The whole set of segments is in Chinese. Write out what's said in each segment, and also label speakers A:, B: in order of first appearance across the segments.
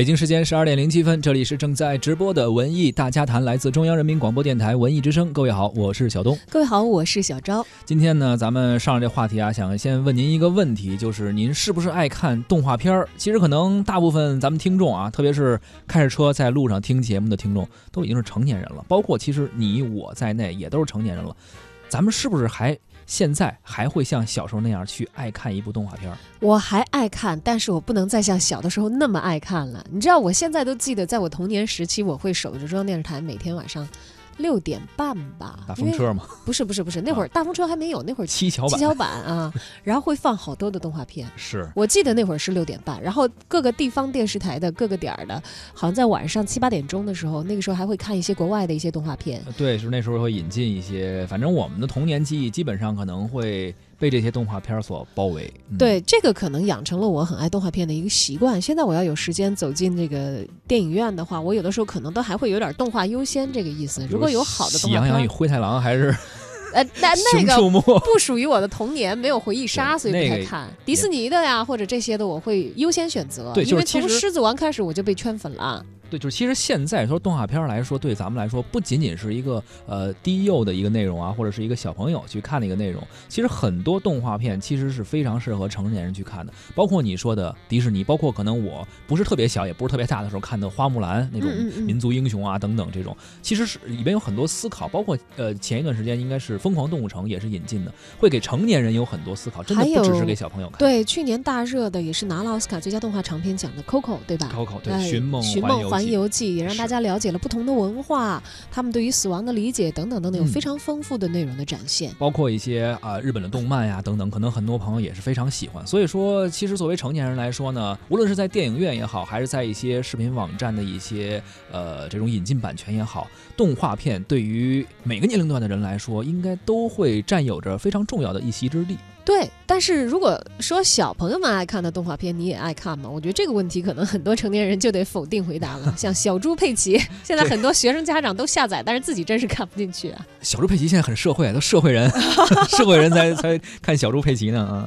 A: 北京时间十二点零七分，这里是正在直播的文艺大家谈，来自中央人民广播电台文艺之声。各位好，我是小东。
B: 各位好，我是小昭。
A: 今天呢，咱们上了这话题啊，想先问您一个问题，就是您是不是爱看动画片儿？其实可能大部分咱们听众啊，特别是开着车在路上听节目的听众，都已经是成年人了，包括其实你我在内也都是成年人了。咱们是不是还现在还会像小时候那样去爱看一部动画片？
B: 我还爱看，但是我不能再像小的时候那么爱看了。你知道，我现在都记得，在我童年时期，我会守着中央电视台，每天晚上六点半吧。
A: 大风车吗？
B: 不是不是不是，那会儿大风车还没有，那会儿
A: 七巧板。
B: 七巧板啊，然后会放好多的动画片。
A: 是
B: 我记得那会儿是六点半，然后各个地方电视台的各个点儿的，好像在晚上七八点钟的时候，那个时候还会看一些国外的一些动画片。
A: 对，是那时候会引进一些，反正我们的童年记忆基本上可能会。被这些动画片所包围，
B: 对这个可能养成了我很爱动画片的一个习惯。现在我要有时间走进这个电影院的话，我有的时候可能都还会有点动画优先这个意思。如果有好的动画片，
A: 喜羊羊与灰太狼还是
B: 呃，那那 个不属于我的童年，没有回忆杀，所以不太看。迪士尼的呀，或者这些的，我会优先选择。
A: 对，
B: 因为从狮子王开始我就被圈粉了。
A: 对，就是其实现在说动画片来说，对咱们来说不仅仅是一个呃低幼的一个内容啊，或者是一个小朋友去看的一个内容。其实很多动画片其实是非常适合成年人去看的，包括你说的迪士尼，包括可能我不是特别小，也不是特别大的时候看的花木兰那种民族英雄啊等等这种，其实是里边有很多思考。包括呃前一段时间应该是疯狂动物城也是引进的，会给成年人有很多思考，真的不只是给小朋友看。
B: 对，去年大热的也是拿了奥斯卡最佳动画长片奖的 Coco，对吧
A: ？Coco 对，寻梦
B: 寻梦环。游记也让大家了解了不同的文化，他们对于死亡的理解等等等等，有非常丰富的内容的展现。
A: 包括一些啊日本的动漫呀等等，可能很多朋友也是非常喜欢。所以说，其实作为成年人来说呢，无论是在电影院也好，还是在一些视频网站的一些呃这种引进版权也好，动画片对于每个年龄段的人来说，应该都会占有着非常重要的一席之地。
B: 对，但是如果说小朋友们爱看的动画片，你也爱看吗？我觉得这个问题可能很多成年人就得否定回答了。像小猪佩奇，现在很多学生家长都下载，但是自己真是看不进去啊。
A: 小猪佩奇现在很社会，都社会人，社会人才才看小猪佩奇呢啊。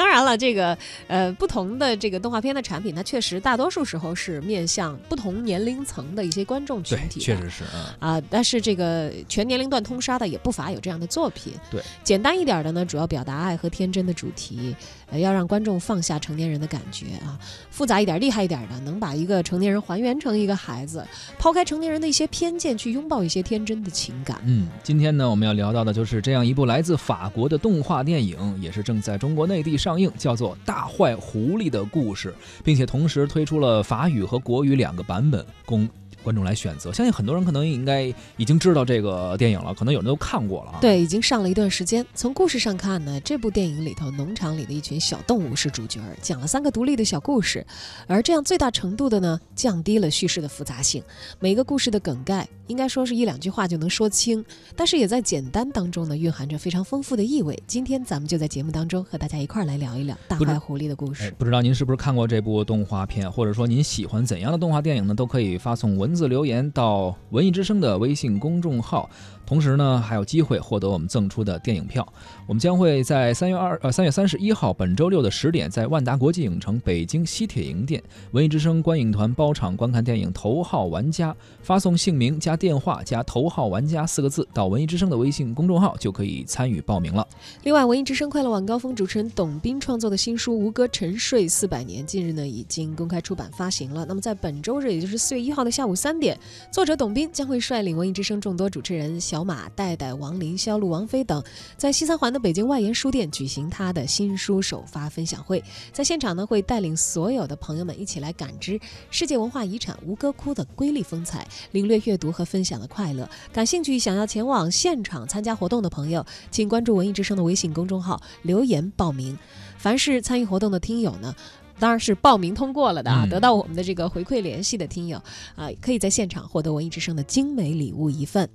B: 当然了，这个呃，不同的这个动画片的产品，它确实大多数时候是面向不同年龄层的一些观众群体。
A: 确实是
B: 啊。啊，但是这个全年龄段通杀的也不乏有这样的作品。
A: 对，
B: 简单一点的呢，主要表达爱和天真的主题，呃，要让观众放下成年人的感觉啊。复杂一点、厉害一点的，能把一个成年人还原成一个孩子，抛开成年人的一些偏见，去拥抱一些天真的情感。
A: 嗯，今天呢，我们要聊到的就是这样一部来自法国的动画电影，也是正在中国内地上。映叫做《大坏狐狸的故事》，并且同时推出了法语和国语两个版本供。观众来选择，相信很多人可能应该已经知道这个电影了，可能有人都看过了啊。
B: 对，已经上了一段时间。从故事上看呢，这部电影里头，农场里的一群小动物是主角，讲了三个独立的小故事，而这样最大程度的呢，降低了叙事的复杂性。每个故事的梗概应该说是一两句话就能说清，但是也在简单当中呢，蕴含着非常丰富的意味。今天咱们就在节目当中和大家一块儿来聊一聊大坏狐狸的故事。
A: 不知道您是不是看过这部动画片，或者说您喜欢怎样的动画电影呢？都可以发送文。文字留言到文艺之声的微信公众号。同时呢，还有机会获得我们赠出的电影票。我们将会在三月二呃三月三十一号本周六的十点，在万达国际影城北京西铁营店，文艺之声观影团包场观看电影《头号玩家》。发送姓名加电话加“头号玩家”四个字到文艺之声的微信公众号，就可以参与报名了。
B: 另外，文艺之声快乐晚高峰主持人董斌创作的新书《吴哥沉睡四百年》近日呢已经公开出版发行了。那么在本周日，也就是四月一号的下午三点，作者董斌将会率领文艺之声众多主持人小。马代代、王林、肖路、王菲等，在西三环的北京外研书店举行他的新书首发分享会。在现场呢，会带领所有的朋友们一起来感知世界文化遗产吴哥窟的瑰丽风采，领略阅读和分享的快乐。感兴趣、想要前往现场参加活动的朋友，请关注文艺之声的微信公众号留言报名。凡是参与活动的听友呢，当然是报名通过了的啊，得到我们的这个回馈联系的听友啊，可以在现场获得文艺之声的精美礼物一份。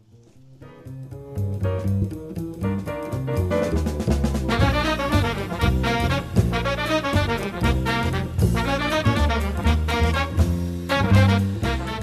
B: Thank you.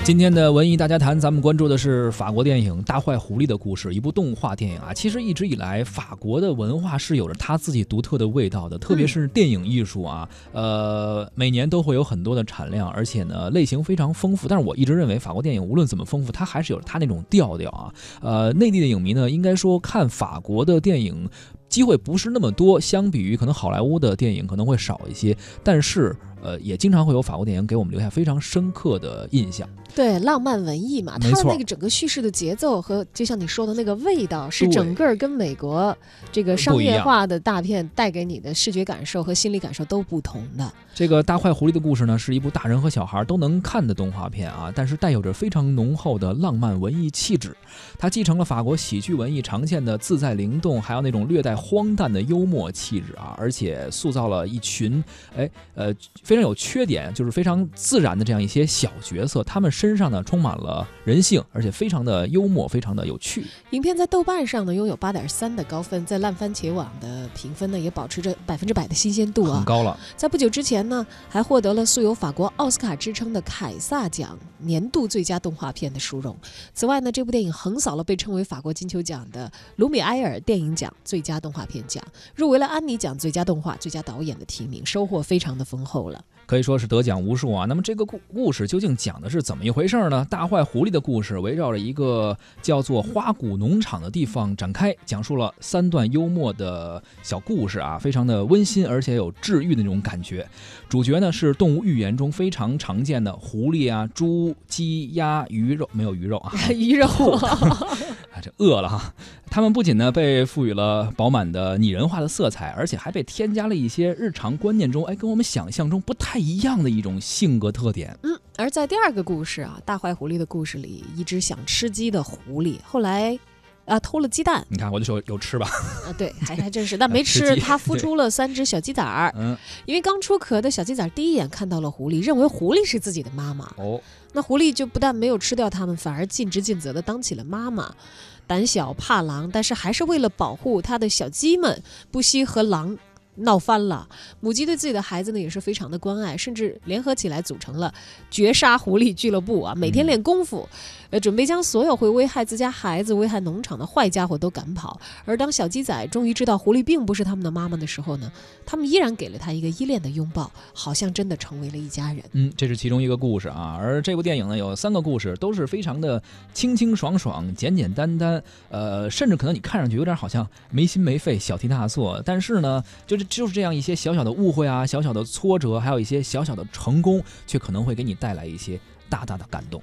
A: 今天的文艺大家谈，咱们关注的是法国电影《大坏狐狸》的故事，一部动画电影啊。其实一直以来，法国的文化是有着它自己独特的味道的，特别是电影艺术啊，呃，每年都会有很多的产量，而且呢，类型非常丰富。但是我一直认为，法国电影无论怎么丰富，它还是有它那种调调啊。呃，内地的影迷呢，应该说看法国的电影机会不是那么多，相比于可能好莱坞的电影可能会少一些，但是呃，也经常会有法国电影给我们留下非常深刻的印象。
B: 对，浪漫文艺嘛，它的那个整个叙事的节奏和就像你说的那个味道，是整个跟美国这个商业化的大片带给你的视觉感受和心理感受都不同的。
A: 这个大坏狐狸的故事呢，是一部大人和小孩都能看的动画片啊，但是带有着非常浓厚的浪漫文艺气质。它继承了法国喜剧文艺常见的自在灵动，还有那种略带荒诞的幽默气质啊，而且塑造了一群哎呃非常有缺点，就是非常自然的这样一些小角色，他们身上呢充满了人性，而且非常的幽默，非常的有趣。
B: 影片在豆瓣上呢拥有八点三的高分，在烂番茄网的评分呢也保持着百分之百的新鲜度啊。
A: 很高了，
B: 在不久之前呢，还获得了素有法国奥斯卡之称的凯撒奖年度最佳动画片的殊荣。此外呢，这部电影横扫了被称为法国金球奖的卢米埃尔电影奖最佳动画片奖，入围了安妮奖最佳动画、最佳导演的提名，收获非常的丰厚了。
A: 可以说是得奖无数啊。那么这个故故事究竟讲的是怎么一回事呢？大坏狐狸的故事围绕着一个叫做花谷农场的地方展开，讲述了三段幽默的小故事啊，非常的温馨，而且有治愈的那种感觉。主角呢是动物寓言中非常常见的狐狸啊、猪、鸡、鸭、鱼肉，没有鱼肉啊，
B: 鱼肉，
A: 啊，这饿了哈。他们不仅呢被赋予了饱满的拟人化的色彩，而且还被添加了一些日常观念中哎跟我们想象中不太一样的一种性格特点。
B: 嗯，而在第二个故事啊，大坏狐狸的故事里，一只想吃鸡的狐狸后来。啊，偷了鸡蛋
A: 你看，我就说有吃吧，
B: 啊，对，还还真是，但没
A: 吃
B: 它 孵出了三只小鸡仔儿，
A: 嗯，
B: 因为刚出壳的小鸡仔第一眼看到了狐狸，认为狐狸是自己的妈妈。
A: 哦，
B: 那狐狸就不但没有吃掉它们，反而尽职尽责地当起了妈妈。胆小怕狼，但是还是为了保护它的小鸡们，不惜和狼闹翻了。母鸡对自己的孩子呢也是非常的关爱，甚至联合起来组成了绝杀狐狸俱乐部啊，每天练功夫，呃，准备将所有会危害自家孩子、危害农场的坏家伙都赶跑。而当小鸡仔终于知道狐狸并不是他们的妈妈的时候呢，他们依然给了他一个依恋的拥抱，好像真的成为了一家人。
A: 嗯，这是其中一个故事啊。而这部电影呢，有三个故事，都是非常的清清爽爽、简简单单，呃，甚至可能你看上去有点好像没心没肺、小题大做，但是呢，就是就是这样一些小小的误会啊、小小的挫折，还有一些小小的成功，却可能会给你带来一些大大的感动。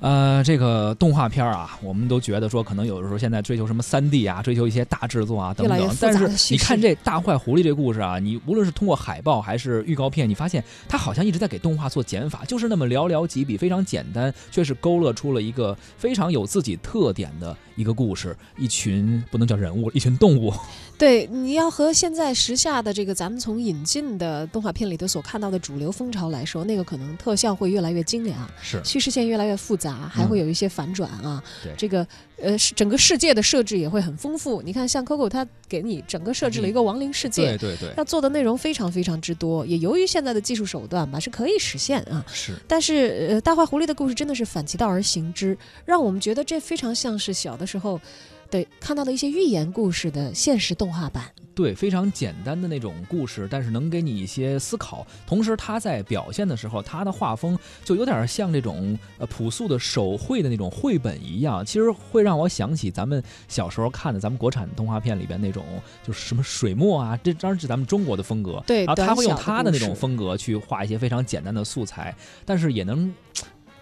A: 呃，这个动画片啊，我们都觉得说，可能有的时候现在追求什么三 D 啊，追求一些大制作啊等等。但是你看这大坏狐狸这故事啊，你无论是通过海报还是预告片，你发现它好像一直在给动画做减法，就是那么寥寥几笔，非常简单，却是勾勒出了一个非常有自己特点的一个故事。一群不能叫人物，一群动物。
B: 对，你要和现在时下的这个咱们从引进的动画片里头所看到的主流风潮来说，那个可能特效会越来越精良，
A: 是
B: 叙事线越来越复杂，还会有一些反转啊。
A: 对
B: 这个呃，是整个世界的设置也会很丰富。你看，像 Coco 它给你整个设置了一个亡灵世界，
A: 对对对，
B: 要做的内容非常非常之多，也由于现在的技术手段吧，是可以实现啊。
A: 是
B: 但是，呃，大坏狐狸的故事真的是反其道而行之，让我们觉得这非常像是小的时候，对看到的一些寓言故事的现实动画版。
A: 对，非常简单的那种故事，但是能给你一些思考。同时，他在表现的时候，他的画风就有点像这种呃朴素的手绘的那种绘本一样。其实会让我想起咱们小时候看的咱们国产动画片里边那种，就是什么水墨啊，这当然是咱们中国的风格。
B: 对
A: 然后他会用他的那种风格去画一些非常简单的素材，但是也能。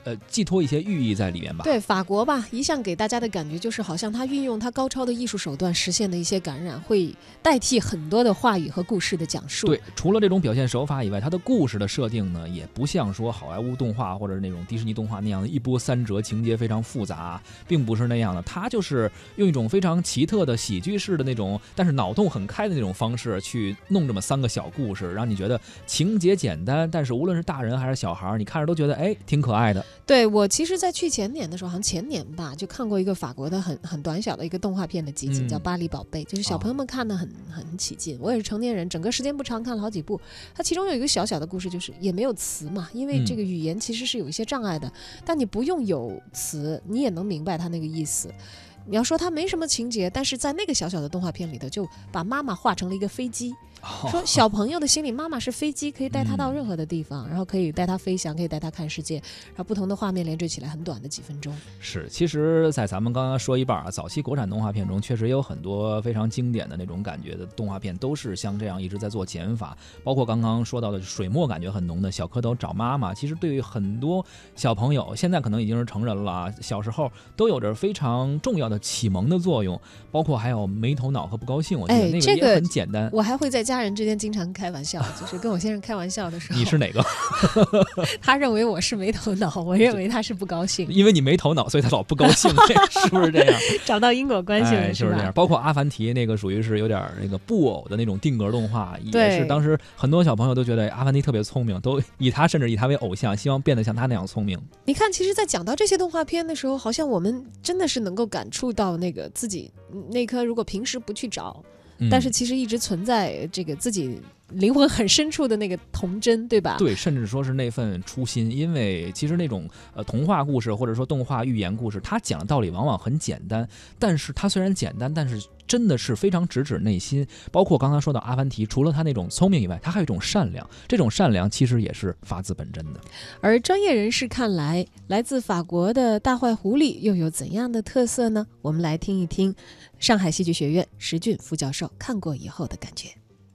A: 呃，寄托一些寓意在里面吧。
B: 对法国吧，一向给大家的感觉就是，好像他运用他高超的艺术手段实现的一些感染，会代替很多的话语和故事的讲述。
A: 对，除了这种表现手法以外，它的故事的设定呢，也不像说好莱坞动画或者那种迪士尼动画那样的一波三折，情节非常复杂，并不是那样的。它就是用一种非常奇特的喜剧式的那种，但是脑洞很开的那种方式去弄这么三个小故事，让你觉得情节简单，但是无论是大人还是小孩儿，你看着都觉得哎挺可爱的。
B: 对我其实，在去前年的时候，好像前年吧，就看过一个法国的很很短小的一个动画片的集锦，
A: 嗯
B: 叫《巴黎宝贝》，就是小朋友们看的很、很起劲。我也是成年人，整个时间不长，看了好几部。它其中有一个小小的故事，就是也没有词嘛，因为
A: 嗯
B: 这个语言其实是有一些障碍的，但你不用有词，你也能明白它那个意思。你要说它没什么情节，但是在那个小小的动画片里头，就把妈妈画成了一个飞机，说小朋友的心里，妈妈是飞机，可以带他到任何的地方，然后可以带他飞翔，可以带他看世界，然后不同的画面连缀起来，很短的几分钟。
A: 是，其实，在咱们刚刚说一半啊，早期国产动画片中，确实也有很多非常经典的那种感觉的动画片，都是像这样一直在做减法。包括刚刚说到的水墨感觉很浓的《小蝌蚪找妈妈》，其实对于很多小朋友，现在可能已经是成人了啊，小时候都有着非常重要的启蒙的作用。包括还有没头脑和不高兴，我觉得那个也
B: 哎这个
A: 很简单。
B: 我还会在家人之间经常开玩笑，就是跟我先生开玩笑的时候，
A: 你是哪个？
B: 他认为我是没头脑，我认为他是不高兴，
A: 因为你没头脑，所以他老不高兴，是不是这样？
B: 找到因果关系了，
A: 哎，就是这样。
B: 吧？
A: 包括阿凡提那个属于是有点那个布偶的那种定格动画，也是当时很多小朋友都觉得阿凡提特别聪明，都以他甚至以他为偶像，希望变得像他那样聪明。
B: 你看，其实，在讲到这些动画片的时候，好像我们真的是能够感触到那个自己嗯那颗如果平时不去找，
A: 嗯、
B: 但是其实一直存在这个自己灵魂很深处的那个童真，对吧？
A: 对，甚至说是那份初心，因为其实那种呃童话故事或者说动画寓言故事，它讲的道理往往很简单，但是它虽然简单，但是真的是非常直指内心。包括刚刚说到阿凡提，除了他那种聪明以外，他还有一种善良，这种善良其实也是发自本真的。
B: 而专业人士看来，来自法国的大坏狐狸又有怎样的特色呢？我们来听一听上海戏剧学院石俊副教授看过以后的感觉。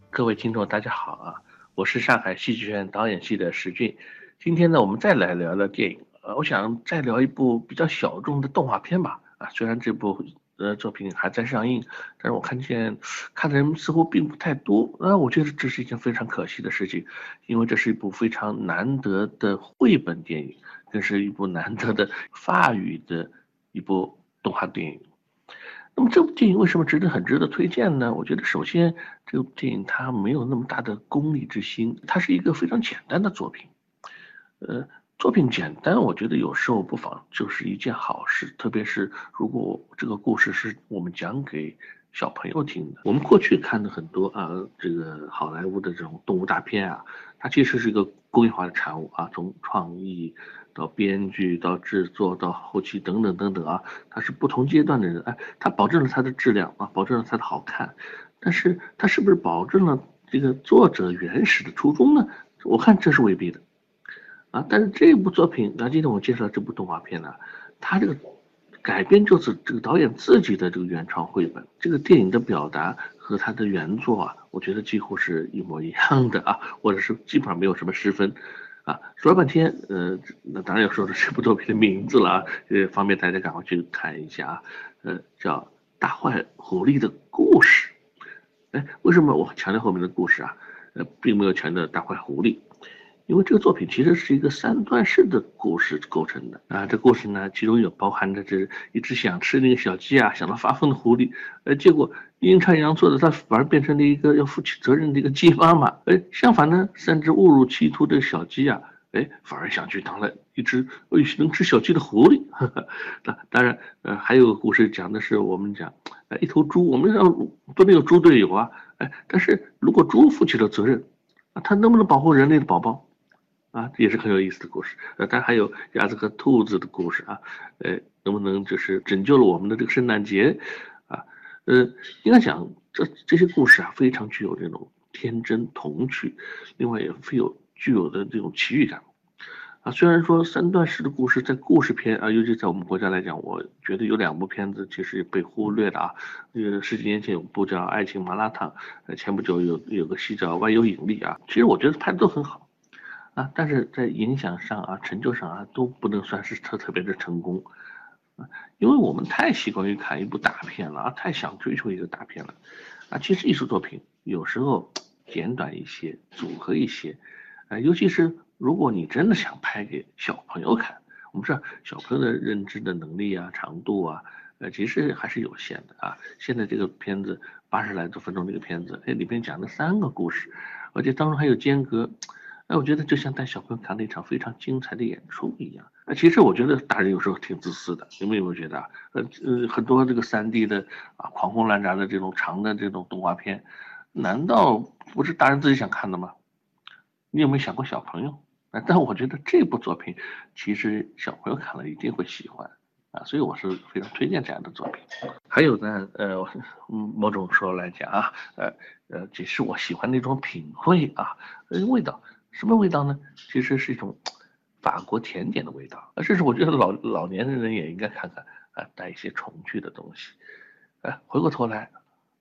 C: 各位听众，大家好啊！我是上海戏剧学院导演系的石俊。今天呢，我们再来聊聊电影。呃，我想再聊一部比较小众的动画片吧。啊，虽然这部呃作品还在上映，但是我看见看的人似乎并不太多。那我觉得这是一件非常可惜的事情，因为这是一部非常难得的绘本电影，更是一部难得的法语的一部动画电影。那么这部电影为什么值得很值得推荐呢？我觉得首先这部电影它没有那么大的功利之心，它是一个非常简单的作品。呃，作品简单，我觉得有时候不妨就是一件好事，特别是如果这个故事是我们讲给小朋友听的。我们过去看的很多啊，这个好莱坞的这种动物大片啊，它其实是一个工业化的产物啊，从创意。到编剧，到制作，到后期等等等等啊，它是不同阶段的人，哎，它保证了它的质量啊，保证了它的好看，但是它是不是保证了这个作者原始的初衷呢？我看这是未必的，但是这部作品，啊，今天我介绍这部动画片呢，它这个改编就是这个导演自己的这个原创绘本，这个电影的表达和他的原作啊，我觉得几乎是一模一样的啊，或者是基本上没有什么失分。啊，说了半天，呃，那当然要说的这部作品的名字了啊，呃，方便大家赶快去看一下啊，呃，叫《大坏狐狸的故事》。哎，为什么我强调后面的故事啊？呃，并没有强调大坏狐狸，因为这个作品其实是一个三段式的故事构成的啊。这故事呢，其中有包含着这一只想吃那个小鸡啊，想到发疯的狐狸，呃，结果阴差阳错的，它反而变成了一个要负起责任的一个鸡妈妈。哎，相反呢，三只误入歧途的小鸡啊，哎，反而想去当了一只能吃小鸡的狐狸。当当然，呃，还有个故事讲的是我们讲，呃，一头猪，我们让不能有猪队友啊，哎，但是如果猪负起了责任，啊，它能不能保护人类的宝宝？啊，也是很有意思的故事。呃，但还有鸭子和兔子的故事啊，呃，能不能就是拯救了我们的这个圣诞节？啊，呃，应该讲这这些故事啊，非常具有这种天真童趣，另外也富有具有的这种奇遇感。啊，虽然说三段式的故事在故事片啊，尤其在我们国家来讲，我觉得有两部片子其实被忽略了啊。呃，十几年前有部叫《爱情麻辣烫》，呃，前不久有有个戏叫《万有引力》啊，其实我觉得拍的都很好。啊，但是在影响上啊、成就上啊，都不能算是特特别的成功，啊，因为我们太习惯于看一部大片了啊，太想追求一个大片了，啊，其实艺术作品有时候简短一些，组合一些，啊，尤其是如果你真的想拍给小朋友看，我们知道小朋友的认知的能力啊、长度啊，呃，其实还是有限的啊。现在这个片子八十来多分钟这个片子，哎，里边讲了三个故事，而且当中还有间隔。哎，我觉得就像带小朋友看了一场非常精彩的演出一样。那其实我觉得大人有时候挺自私的，你们有没有觉得？呃呃，很多这个三 D 的啊狂轰滥炸的这种长的这种动画片，难道不是大人自己想看的吗？你有没有想过小朋友？啊，但我觉得这部作品其实小朋友看了一定会喜欢啊，所以我是非常推荐这样的作品。还有呢，呃，嗯，某种说来讲啊，呃呃，只是我喜欢那种品味啊，呃，味道。什么味道呢？其实是一种法国甜点的味道，啊，甚至我觉得老老年人也应该看看啊，带一些重趣的东西。哎，回过头来，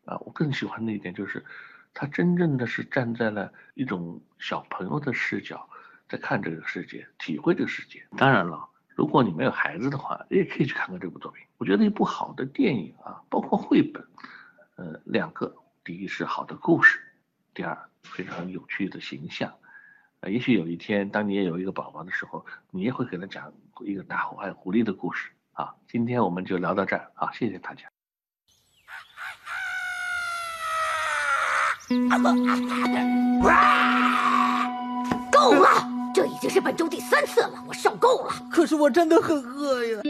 C: 啊，我更喜欢的一点就是，他真正的是站在了一种小朋友的视角，在看这个世界，体会这个世界。当然了，如果你没有孩子的话，也可以去看看这部作品。我觉得一部好的电影啊，包括绘本，呃，两个，第一是好的故事，第二非常有趣的形象。啊，也许有一天，当你也有一个宝宝的时候，你也会给他讲一个大虎爱狐狸的故事啊。今天我们就聊到这儿啊，谢谢大家。
D: 够了，这已经是本周第三次了，我受够了。
E: 可是我真的很饿呀。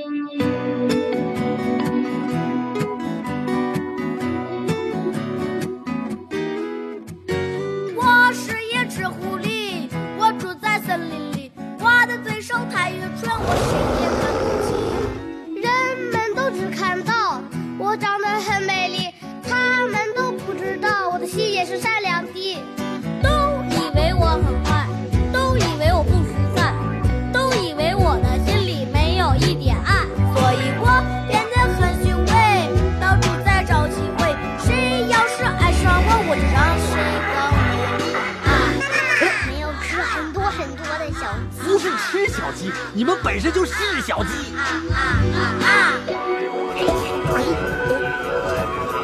E: 鸡，你们本身就是小鸡。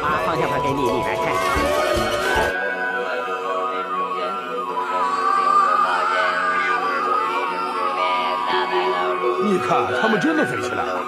F: 把方向盘给你，你来开。
G: 你看，他们真的飞起来了。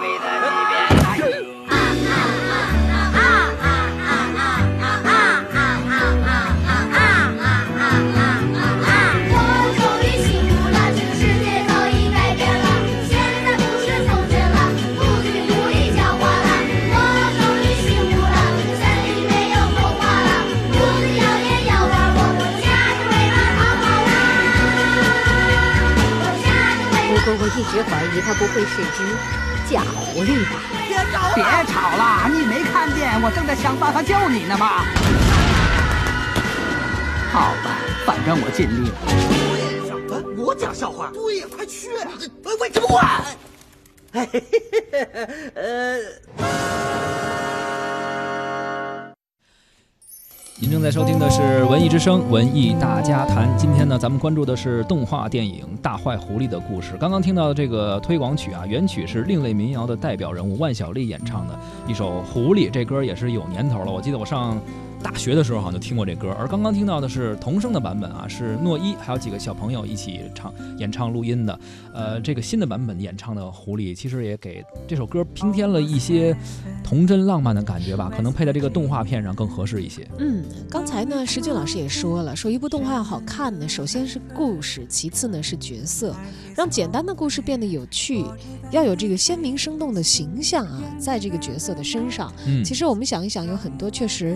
D: 一直怀疑他不会是只假狐狸吧？
E: 别吵了，你没看见我正在想办法救你呢吗？好吧，反正我尽力了。
G: 我讲笑话。对呀，快去！
E: 为什么我？嘿嘿嘿嘿，呃。
A: 您正在收听的是《文艺之声·文艺大家谈》。今天呢，咱们关注的是动画电影《大坏狐狸》的故事。刚刚听到的这个推广曲啊，原曲是另类民谣的代表人物万晓利演唱的一首《狐狸》，这歌也是有年头了。我记得我上。大学的时候好像就听过这歌，而刚刚听到的是童声的版本啊，是诺一还有几个小朋友一起唱演唱录音的。呃，这个新的版本演唱的《狐狸》，其实也给这首歌拼添了一些童真浪漫的感觉吧，可能配在这个动画片上更合适一些。
B: 嗯，刚才呢，石俊老师也说了，说一部动画要好看呢，首先是故事，其次呢是角色，让简单的故事变得有趣，要有这个鲜明生动的形象啊，在这个角色的身上。嗯，其实我们想一想，有很多确实，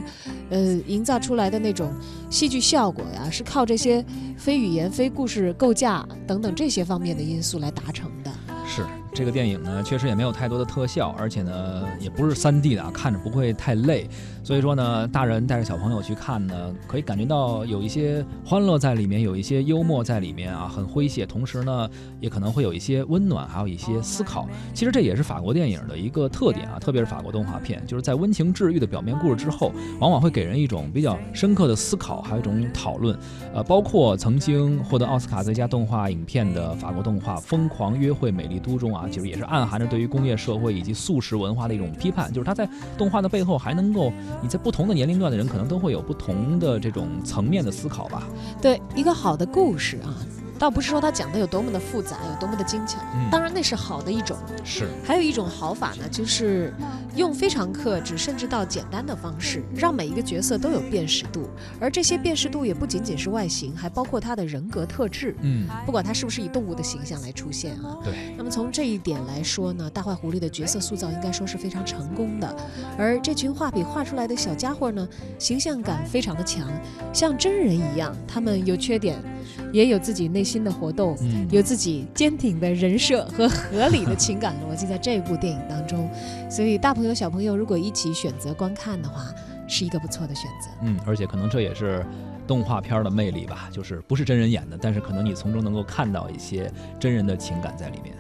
B: 呃。呃，营造出来的那种戏剧效果呀，是靠这些非语言、非故事构架等等这些方面的因素来达成的。
A: 是。这个电影呢，确实也没有太多的特效，而且呢，也不是三 D 的啊，看着不会太累。所以说呢，大人带着小朋友去看呢，可以感觉到有一些欢乐在里面，有一些幽默在里面啊，很诙谐。同时呢，也可能会有一些温暖，还有一些思考。其实这也是法国电影的一个特点啊，特别是法国动画片，就是在温情治愈的表面故事之后，往往会给人一种比较深刻的思考，还有一种讨论。呃，包括曾经获得奥斯卡最佳动画影片的法国动画《疯狂约会美丽都》中啊。啊，其实也是暗含着对于工业社会以及素食文化的一种批判，就是它在动画的背后还能够，你在不同的年龄段的人可能都会有不同的这种层面的思考吧。
B: 对，一个好的故事啊。倒不是说他讲的有多么的复杂，有多么的精巧，当然那是好的一种。
A: 是，
B: 还有一种好法呢，就是用非常克制甚至到简单的方式，让每一个角色都有辨识度，而这些辨识度也不仅仅是外形，还包括他的人格特质。
A: 嗯，
B: 不管他是不是以动物的形象来出现啊。
A: 对。
B: 那么从这一点来说呢，大坏狐狸的角色塑造应该说是非常成功的，而这群画笔画出来的小家伙呢，形象感非常的强，像真人一样，他们有缺点。也有自己内心的活动，有自己坚挺的人设和合理的情感逻辑，在这部电影当中，所以大朋友小朋友如果一起选择观看的话，是一个不错的选择。
A: 嗯，而且可能这也是动画片的魅力吧，就是不是真人演的，但是可能你从中能够看到一些真人的情感在里面。